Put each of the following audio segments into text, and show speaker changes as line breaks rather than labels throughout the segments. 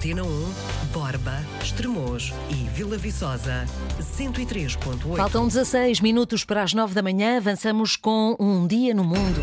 Antena 1, Borba, Estremoz e Vila Viçosa, 103.8.
Faltam 16 minutos para as 9 da manhã. Avançamos com Um Dia no Mundo.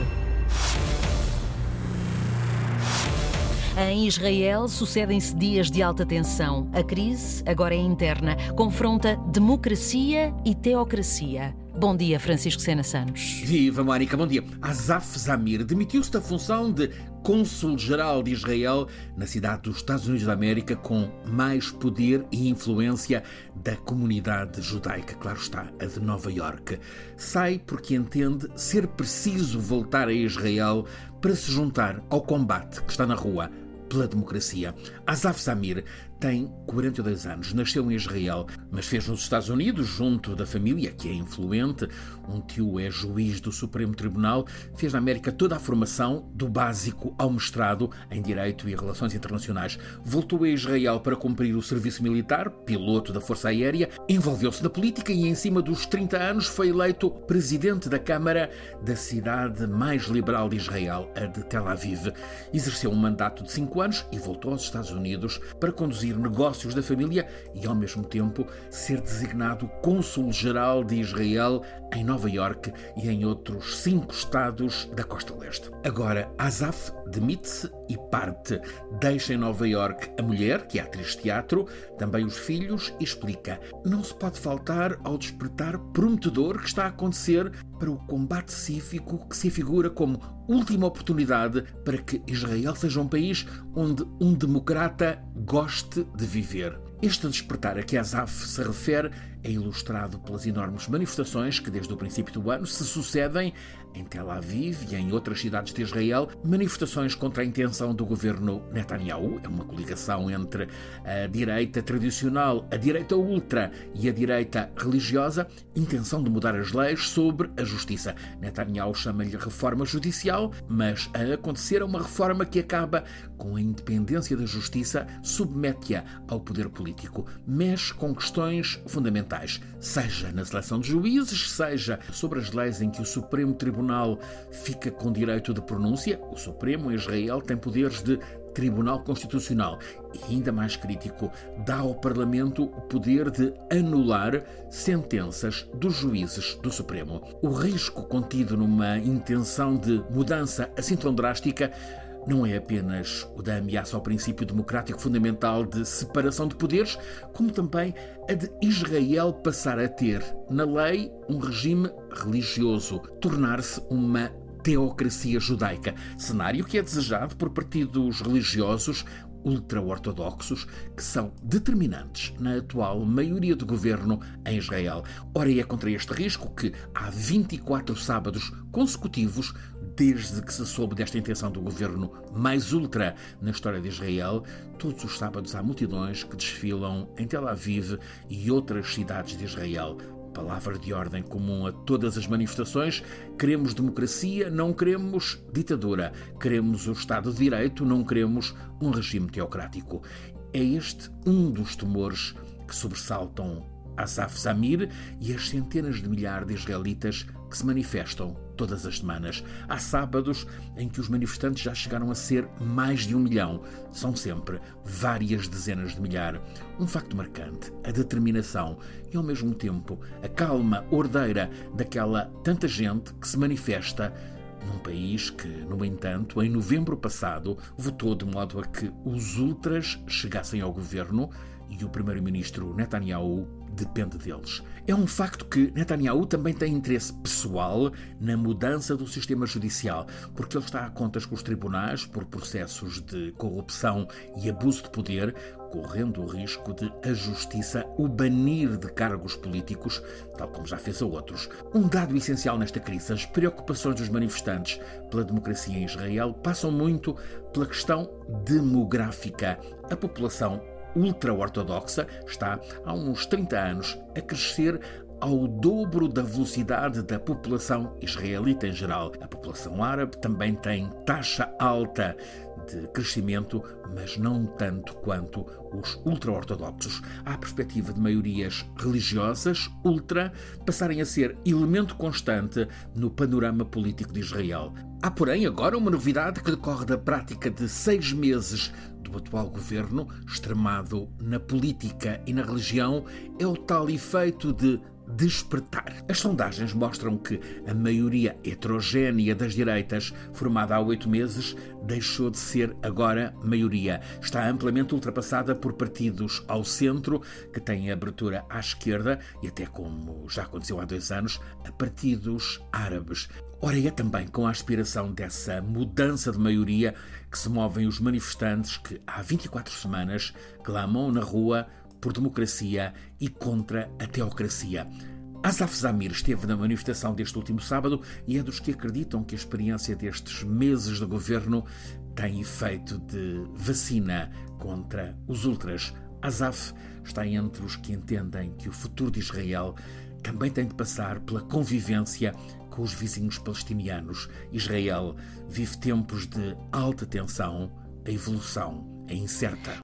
Em Israel sucedem-se dias de alta tensão. A crise, agora é interna, confronta democracia e teocracia. Bom dia, Francisco Sena Santos.
Viva, Mónica, bom dia. Azaf Zamir demitiu-se da função de cônsul-geral de Israel na cidade dos Estados Unidos da América com mais poder e influência da comunidade judaica, claro está, a de Nova Iorque. Sai porque entende ser preciso voltar a Israel para se juntar ao combate que está na rua pela democracia. Azaf Zamir tem 42 anos, nasceu em Israel, mas fez nos Estados Unidos, junto da família, que é influente. Um tio é juiz do Supremo Tribunal, fez na América toda a formação, do básico ao mestrado em Direito e Relações Internacionais. Voltou a Israel para cumprir o serviço militar, piloto da Força Aérea, envolveu-se na política e, em cima dos 30 anos, foi eleito presidente da Câmara da cidade mais liberal de Israel, a de Tel Aviv. Exerceu um mandato de cinco anos e voltou aos Estados Unidos para conduzir conduzir negócios da família e, ao mesmo tempo, ser designado cônsul-geral de Israel em Nova Iorque e em outros cinco estados da costa leste. Agora, Azaf demite-se e parte. Deixa em Nova Iorque a mulher, que é atriz de teatro, também os filhos, e explica: não se pode faltar ao despertar prometedor que está a acontecer para o combate cívico que se figura como última oportunidade para que Israel seja um país onde um democrata goste de viver. Este despertar a que Azaf se refere é ilustrado pelas enormes manifestações que, desde o princípio do ano, se sucedem em Tel Aviv e em outras cidades de Israel, manifestações contra a intenção do governo Netanyahu, é uma coligação entre a direita tradicional, a direita ultra e a direita religiosa, intenção de mudar as leis sobre a justiça. Netanyahu chama-lhe reforma judicial, mas a acontecer é uma reforma que acaba com a independência da justiça, submete-a ao poder político, mexe com questões fundamentais, seja na seleção de juízes, seja sobre as leis em que o Supremo Tribunal Tribunal fica com direito de pronúncia. O Supremo, em Israel, tem poderes de Tribunal Constitucional e, ainda mais crítico, dá ao Parlamento o poder de anular sentenças dos juízes do Supremo. O risco contido numa intenção de mudança assim tão drástica não é apenas o da ameaça ao princípio democrático fundamental de separação de poderes, como também a de Israel passar a ter, na lei, um regime religioso, tornar-se uma teocracia judaica, cenário que é desejado por partidos religiosos ultra-ortodoxos que são determinantes na atual maioria de governo em Israel. Ora, é contra este risco que há 24 sábados consecutivos, desde que se soube desta intenção do governo mais ultra na história de Israel, todos os sábados há multidões que desfilam em Tel Aviv e outras cidades de Israel palavra de ordem comum a todas as manifestações: queremos democracia, não queremos ditadura. Queremos o Estado de Direito, não queremos um regime teocrático. É este um dos temores que sobressaltam Asaf Samir e as centenas de milhares de israelitas que se manifestam todas as semanas. Há sábados em que os manifestantes já chegaram a ser mais de um milhão. São sempre várias dezenas de milhar. Um facto marcante, a determinação e, ao mesmo tempo, a calma ordeira daquela tanta gente que se manifesta num país que, no entanto, em novembro passado, votou de modo a que os ultras chegassem ao governo e o primeiro-ministro Netanyahu depende deles. É um facto que Netanyahu também tem interesse pessoal na mudança do sistema judicial, porque ele está a contas com os tribunais por processos de corrupção e abuso de poder, correndo o risco de a justiça o banir de cargos políticos, tal como já fez a outros. Um dado essencial nesta crise, as preocupações dos manifestantes pela democracia em Israel passam muito pela questão demográfica. A população ultra-ortodoxa está há uns 30 anos a crescer ao dobro da velocidade da população israelita em geral. A população árabe também tem taxa alta de crescimento, mas não tanto quanto os ultra-ortodoxos. Há a perspectiva de maiorias religiosas, ultra, passarem a ser elemento constante no panorama político de Israel. Há, porém, agora uma novidade que decorre da prática de seis meses do atual governo, extremado na política e na religião, é o tal efeito de despertar. As sondagens mostram que a maioria heterogénea das direitas, formada há oito meses, deixou de ser agora maioria. Está amplamente ultrapassada por partidos ao centro, que têm abertura à esquerda e até, como já aconteceu há dois anos, a partidos árabes. Ora, é também com a aspiração dessa mudança de maioria que se movem os manifestantes que há 24 semanas clamam na rua por democracia e contra a teocracia. Asaf Zamir esteve na manifestação deste último sábado e é dos que acreditam que a experiência destes meses de governo tem efeito de vacina contra os ultras. Asaf está entre os que entendem que o futuro de Israel também tem de passar pela convivência com os vizinhos palestinianos. Israel vive tempos de alta tensão, a evolução é incerta.